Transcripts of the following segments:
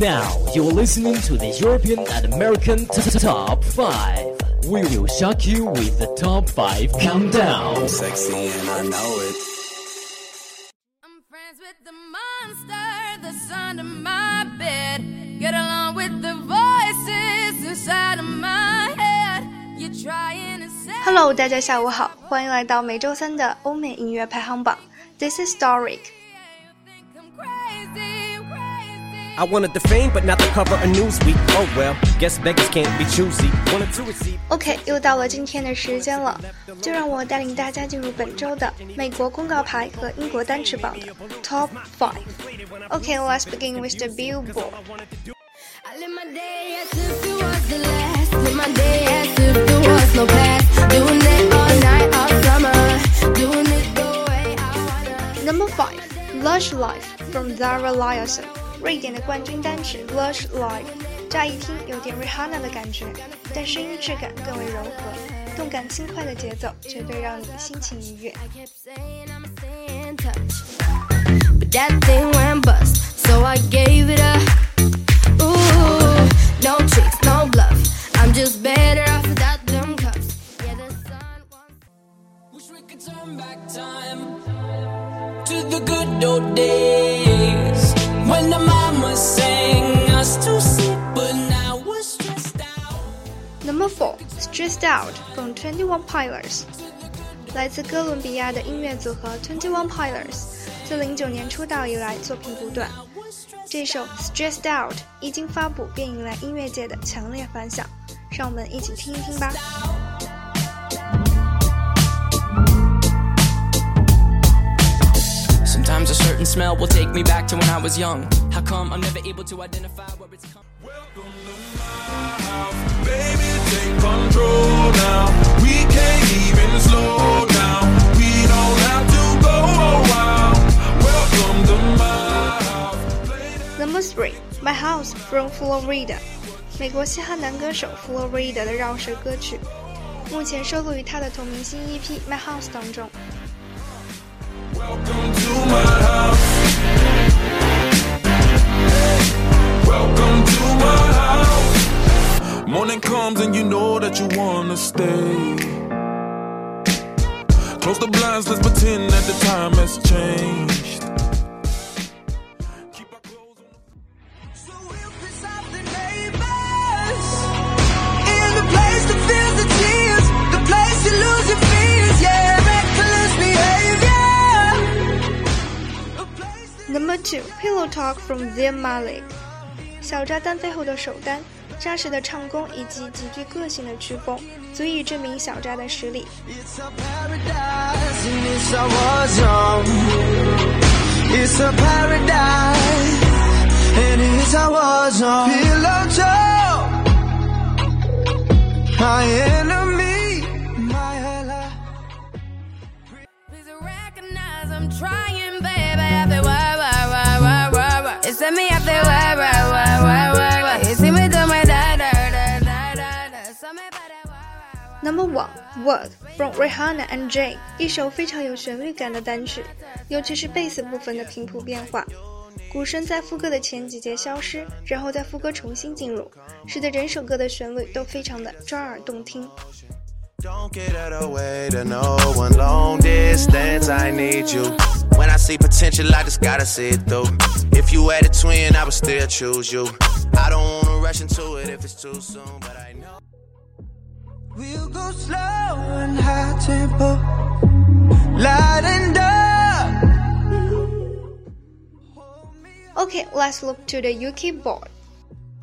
Now you're listening to the European and American t- t- Top 5. We will shock you with the Top 5 Countdown. Sexy and I know it. I'm friends with the monster that's under my bed. Get along with the voices inside of my head. You're trying to say. Hello，大家下午好，欢迎来到每周三的欧美音乐排行榜。This is Doric。 I wanted the fame, but not the cover of Newsweek. Oh well, guess beggars can't be choosy. Wanted to receive. OK，又到了今天的时间了，就让我带领大家进入本周的美国公告牌和英国单词榜的 Top Five。OK，let's、okay, begin with the Billboard。I live my day as if it was the last. Live my day as if there was no past. Doing it all night, all summer. Doing it the way I wanna. Number five, Lush Life from Zara Larsson. 瑞典的冠军单曲 Lush Life，乍一听有点 Rihanna 的感觉，但声音质感更为柔和，动感轻快的节奏绝对让你心情愉悦。 kept saying I'ma stay in touch. But that thing went bust, so I gave it up. Ooh, no tricks, no bluff. I'm just better off without them cuffs. Yeah, the sun wants. Wish we could turn back time to the good old days Number four, Stressed Out from Twenty One Pilots，来自哥伦比亚的音乐组合 Twenty One Pilots，自零九年出道以来作品不断。这首 Stressed Out 一经发布便引来音乐界的强烈反响，让我们一起听一听吧。certain smell will take me back to when I was young. How come I'm never able to identify where it's Welcome to my house. Baby, take control now. We can't even slow down. We don't have to go a. Welcome to my house. Number 3 My House from Flo Rida. 美国嘻哈男歌手 Flo Rida 的饶舌歌曲，目前收录于他的同名新 EP《My House》当中。You know that you wanna stay. Close the blinds, let's pretend that the time has changed. Keep our clothes on. So we'll piss off the neighbors in the place that feels the tears, the place you lose your fears, yeah, reckless behavior. A place that Number two, Pillow Talk from Zayn Malik，小扎单飞后的首单，扎实的唱功以及极具个性的曲风，足以证明小扎的实力。 it's a paradise and Number one, Work from Rihanna and Jay，一首非常有旋律感的单曲，尤其是贝斯部分的频谱变化，鼓声在副歌的前几节消失，然后在副歌重新进入，使得整首歌的旋律都非常的抓耳动听。Don't get out of the way to no one long distance. I need you. When I see potential, I just gotta see it through. If you had a twin, I would still choose you. I don't wanna rush into it if it's too soon, but I know. We'll go slow and high tempo, light and dark. Okay, let's look to the UK board.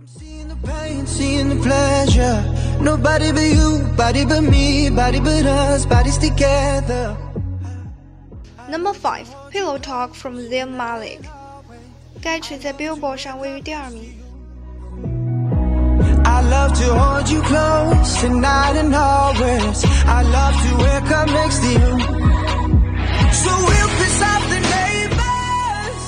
Seeing the pain, seeing the pleasure. Nobody but you, body but me, body but us, bodies together. Number five, Pillow Talk from Zayn Malik。该曲在 Billboard 上位于第二名。 I love to hold you close tonight and always. I love to wake up next to you. So we'll piss off the neighbors.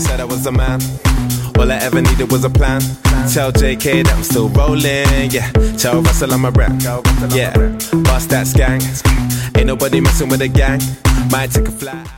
Said I was a man. All I ever needed was a plan. Tell JK that I'm still rolling. Yeah. Tell Russell I'm a rap. Yeah. Bust that skank. Ain't nobody messing with a gang. Might take a fly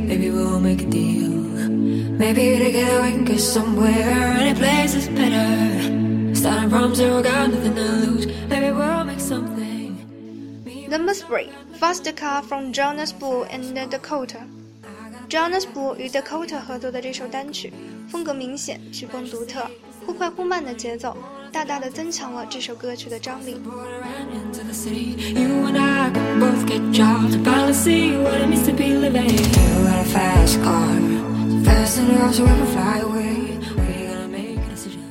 Maybe we'll make a deal. Maybe together we can get somewhere. Any place is better. Starting from zero, got nothing to lose. Maybe we'll make something. Number three, Fast Car from Jonas Blue and Dakota。Jonas Blue 与 Dakota 合作的这首单曲，风格明显，曲风独特，忽快忽慢的节奏，大大的增强了这首歌曲的张力。 Fast so we can fly away. We're gonna make a decision.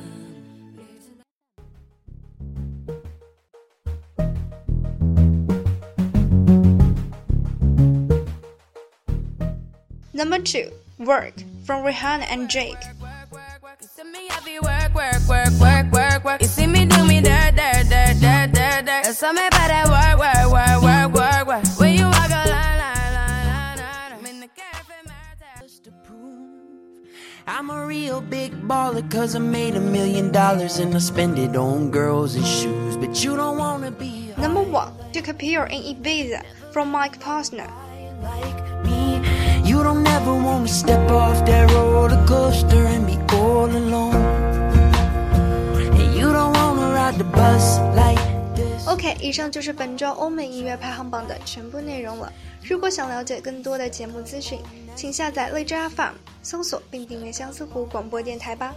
Number two, Work from Rihanna and Drake。You see me work, work, work, work, work, work. You see me do me about that work, work, work, work, work, work. When you walk I'm a real big baller cause I made a million dollars and I spend it on girls and shoes. But you don't wanna be a Number one, Took Appear in Ibiza from Mike Posner。 like me. You don't ever wanna step off that roller coaster and be all alone. And you don't wanna ride the bus like this. OK，以上就是本周欧美音乐排行榜的全部内容了。如果想了解更多的节目资讯，请下载荔枝 FM， 搜索并订阅相思湖广播电台吧。